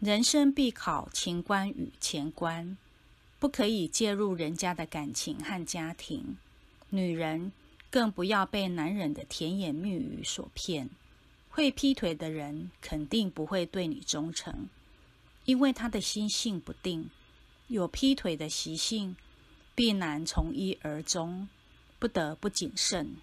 人生必考情关与钱关，不可以介入人家的感情和家庭。女人更不要被男人的甜言蜜语所骗。会劈腿的人肯定不会对你忠诚，因为他的心性不定，有劈腿的习性，必然从一而终，不得不谨慎。